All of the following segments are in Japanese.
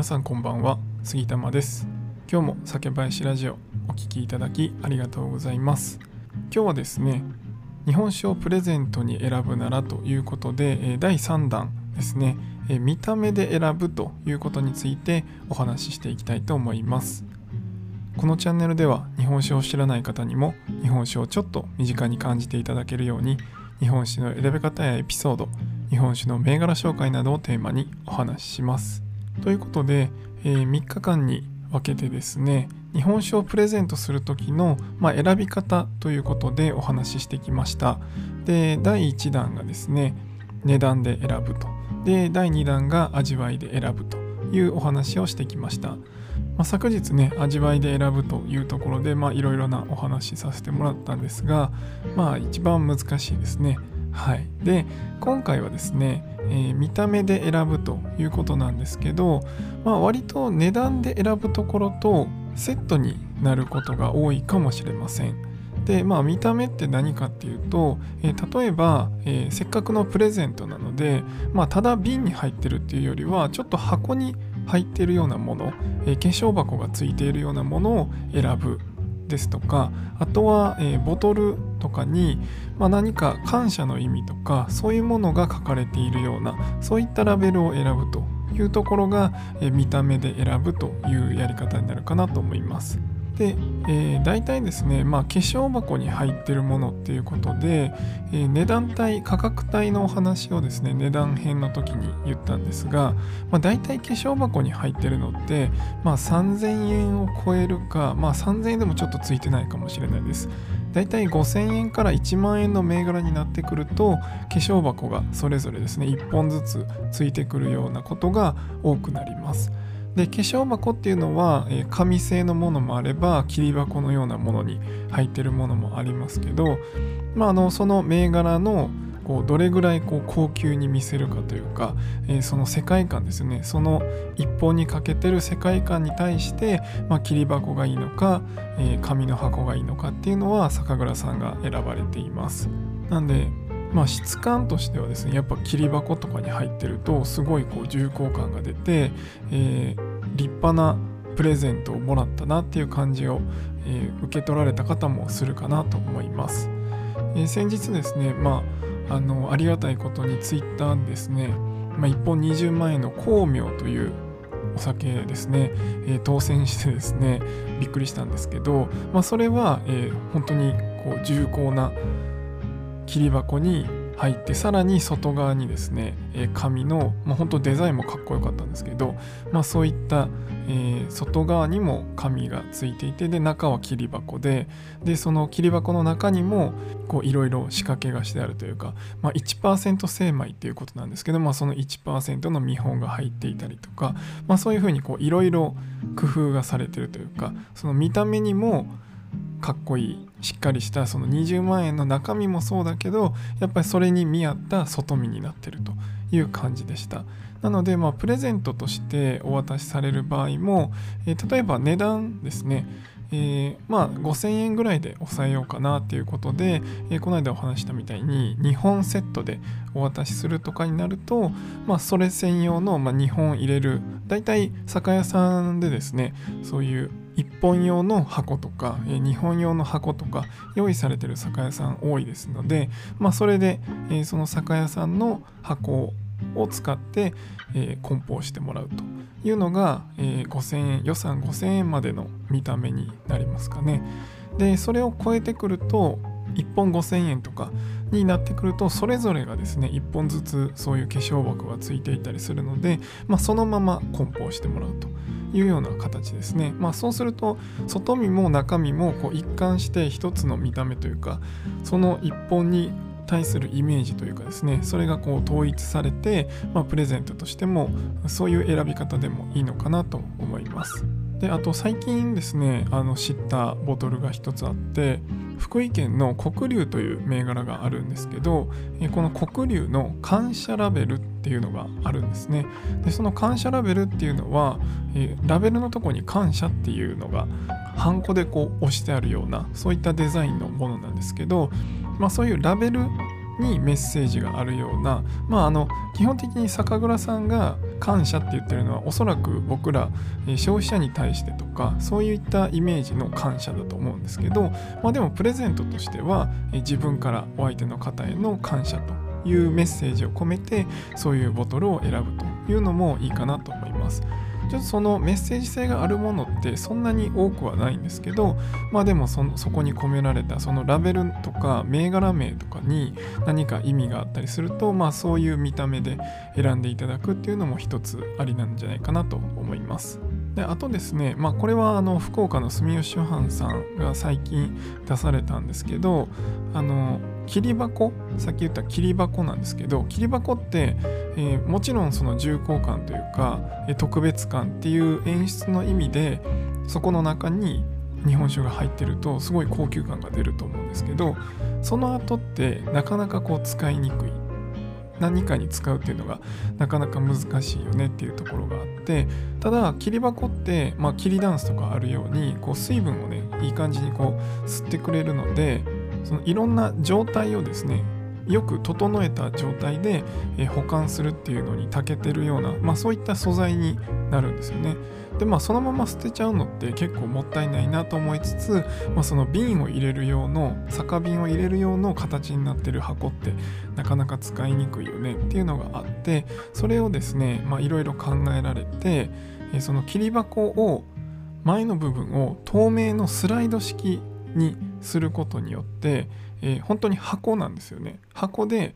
皆さんこんばんは。杉玉です。今日も酒林ラジオお聴きいただきありがとうございます。今日はですね日本酒をプレゼントに選ぶならということで第3弾ですね見た目で選ぶということについてお話ししていきたいと思います。このチャンネルでは日本酒を知らない方にも日本酒をちょっと身近に感じていただけるように日本酒の選び方やエピソード日本酒の銘柄紹介などをテーマにお話しします。ということで、えー、3日間に分けてですね日本酒をプレゼントする時の、まあ、選び方ということでお話ししてきました。で第1弾がですね値段で選ぶと。で第2弾が味わいで選ぶというお話をしてきました、まあ、昨日ね味わいで選ぶというところでいろいろなお話しさせてもらったんですがまあ一番難しいですね。はい、で今回はですね、えー、見た目で選ぶということなんですけど、まあ、割と値段で選ぶところとセットになることが多いかもしれません。でまあ見た目って何かっていうと、えー、例えば、えー、せっかくのプレゼントなので、まあ、ただ瓶に入ってるっていうよりはちょっと箱に入ってるようなもの、えー、化粧箱がついているようなものを選ぶですとかあとは、えー、ボトルとかに、まあ、何か感謝の意味とかそういうものが書かれているようなそういったラベルを選ぶというところが、えー、見た目で選ぶというやり方になるかなと思います。で、えー、大体ですね、まあ、化粧箱に入ってるものっていうことで、えー、値段帯価格帯のお話をですね値段編の時に言ったんですが、まあ、大体化粧箱に入ってるのって、まあ、3000円を超えるか、まあ、3000円でもちょっとついてないかもしれないです。大体5000円から1万円の銘柄になってくると化粧箱がそれぞれですね1本ずつついてくるようなことが多くなります。で化粧箱っていうのは、え、紙製のものもあれば切り箱のようなものに入ってるものもありますけど、まあ、あのその銘柄のこうどれぐらいこう高級に見せるかというか、えー、その世界観ですね。その一本に欠けてる世界観に対して、まあ、切り箱がいいのか、えー、紙の箱がいいのかっていうのは酒蔵さんが選ばれています。なんでまあ、質感としてはですねやっぱ切り箱とかに入ってるとすごいこう重厚感が出て、えー、立派なプレゼントをもらったなっていう感じを、えー、受け取られた方もするかなと思います。えー、先日ですね、まあ、あのありがたいことにツイッターですね、まあ、1本20万円の光明というお酒ですね、えー、当選してですねびっくりしたんですけど、まあ、それは、えー、本当にこう重厚な切り箱に入ってさらに外側にですね、え紙の、まあ、本当デザインもかっこよかったんですけど、まあ、そういった、えー、外側にも紙がついていてで中は切り箱ででその切り箱の中にもいろいろ仕掛けがしてあるというか、まあ、1%精米っていうことなんですけど、まあ、その1%の見本が入っていたりとか、まあ、そういうふうにいろいろ工夫がされてるというかその見た目にもかっこいいしっかりしたその20万円の中身もそうだけどやっぱりそれに見合った外見になってるという感じでした。なのでまあプレゼントとしてお渡しされる場合も、えー、例えば値段ですね。えー、まあ5000円ぐらいで抑えようかなっていうことで、えー、この間お話したみたいに2本セットでお渡しするとかになると、まあ、それ専用の、まあ、2本入れる大体酒屋さんでですねそういう1本用の箱とか、えー、2本用の箱とか用意されてる酒屋さん多いですので、まあ、それで、え、その酒屋さんの箱を使って、え、梱包してもらうというのが、え、5000円予算5000円までの見た目になりますかね。でそれを超えてくると1本5000円とかになってくるとそれぞれがですね1本ずつそういう化粧箱がついていたりするので、まあ、そのまま梱包してもらうと。いうような形ですね、まあ、そうすると外見も中身もこう一貫して一つの見た目というかその1本に対するイメージというかですねそれがこう統一されて、まあ、プレゼントとしてもそういう選び方でもいいのかなと思います。であと最近ですねあの知ったボトルが一つあって福井県の黒龍という銘柄があるんですけどこの黒龍の感謝ラベルっていうのがあるんですね。でその感謝ラベルっていうのはラベルのとこに感謝っていうのがハンコでこう押してあるようなそういったデザインのものなんですけどまあ、そういうラベルにメッセージがあるような、まあ、あの基本的に酒蔵さんが感謝って言ってるのはおそらく僕ら、消費者に対してとかそういったイメージの感謝だと思うんですけど、まあ、でもプレゼントとしては、自分からお相手の方への感謝というメッセージを込めてそういうボトルを選ぶというのもいいかなと思います。ちょっとそのメッセージ性があるものってそんなに多くはないんですけどまあでもそのそこに込められたそのラベルとか銘柄名とかに何か意味があったりするとまあそういう見た目で選んでいただくっていうのも一つありなんじゃないかなと思います。であとですね、まあ、これはあの福岡の住吉藩さんが最近出されたんですけどあのり箱さっき言った切り箱なんですけど切り箱って、えー、もちろんその重厚感というか、え、特別感っていう演出の意味でそこの中に日本酒が入ってるとすごい高級感が出ると思うんですけどその後ってなかなかこう使いにくい。何かに使うっていうのがなかなか難しいよねっていうところがあってただ切り箱って、まあ、切りダンスとかあるようにこう水分をねいい感じにこう吸ってくれるのでそのいろんな状態をですねよく整えた状態で、え保管するっていうのに長けてるような、まあ、そういった素材になるんですよね。でまあそのまま捨てちゃうのって結構もったいないなと思いつつ、まあ、その瓶を入れる用の酒瓶を入れる用の形になってる箱ってなかなか使いにくいよねっていうのがあってそれをですねいろいろ考えられてその切り箱を前の部分を透明のスライド式にすることによって、えー、本当に箱なんですよね。箱で、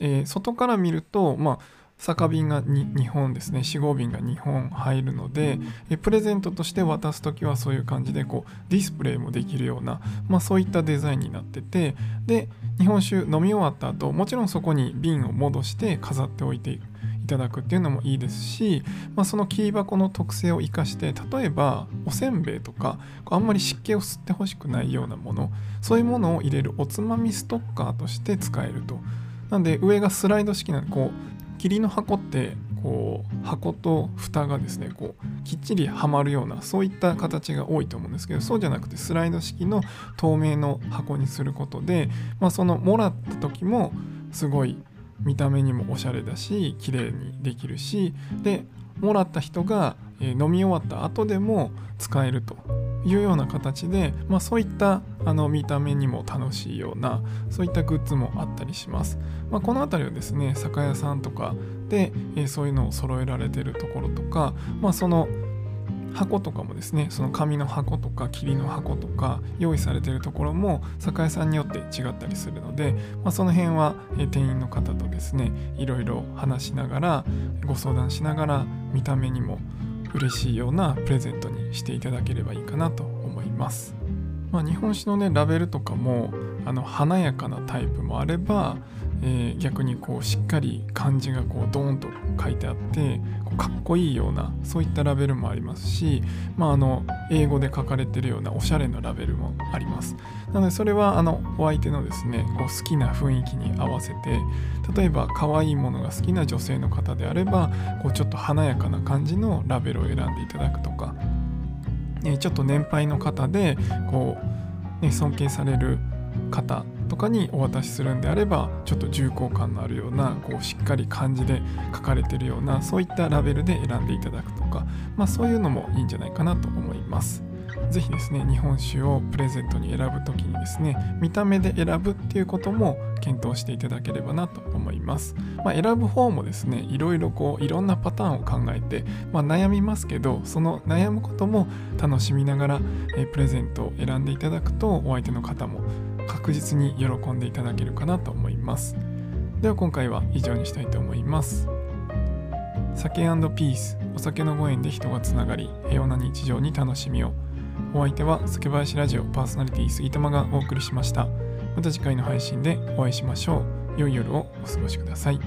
えー、外から見るとまあ酒瓶が2本ですね。4合瓶が2本入るのでプレゼントとして渡す時はそういう感じでこうディスプレイもできるような、まあ、そういったデザインになっててで日本酒飲み終わった後もちろんそこに瓶を戻して飾っておいていただくっていうのもいいですし、まあ、その切り箱の特性を生かして例えばおせんべいとかあんまり湿気を吸ってほしくないようなものそういうものを入れるおつまみストッカーとして使えると。なんで上がスライド式なんでこう霧の箱ってこう箱と蓋がですねこうきっちりはまるようなそういった形が多いと思うんですけどそうじゃなくてスライド式の透明の箱にすることで、まあ、そのもらった時もすごい見た目にもおしゃれだし綺麗にできるしでもらった人が飲み終わった後でも使えるというような形で、まあ、そういったあの見た目にも楽しいようなそういったグッズもあったりします、まあ、この辺りはですね酒屋さんとかで、えそういうのを揃えられてるところとか、まあ、その箱とかもですねその紙の箱とか霧の箱とか用意されてるところも酒屋さんによって違ったりするので、まあ、その辺は店員の方とですねいろいろ話しながらご相談しながら見た目にも嬉しいようなプレゼントにしていただければいいかなと思います。まあ、日本酒のねラベルとかもあの華やかなタイプもあればえー、逆にこうしっかり漢字がこうドーンと書いてあってこうかっこいいようなそういったラベルもありますし、まあ、あの英語で書かれてるようなおしゃれなラベルもあります。なのでそれはあのお相手のですねこう好きな雰囲気に合わせて例えば可愛いものが好きな女性の方であればこうちょっと華やかな感じのラベルを選んでいただくとか、えー、ちょっと年配の方でこう、ね、尊敬される方とかにお渡しするんであればちょっと重厚感のあるようなこうしっかり漢字で書かれてるようなそういったラベルで選んでいただくとか、まあ、そういうのもいいんじゃないかなと思います。ぜひですね日本酒をプレゼントに選ぶ時にですね見た目で選ぶっていうことも検討していただければなと思います、まあ、選ぶ方もですねいろいろこういろんなパターンを考えて、まあ、悩みますけどその悩むことも楽しみながら、えプレゼントを選んでいただくとお相手の方も確実に喜んでいただけるかなと思います。では今回は以上にしたいと思います。酒ピースお酒のご縁で人がつながり平和な日常に楽しみを。お相手は酒林ラジオパーソナリティ杉玉がお送りしました。また次回の配信でお会いしましょう。良い夜をお過ごしください。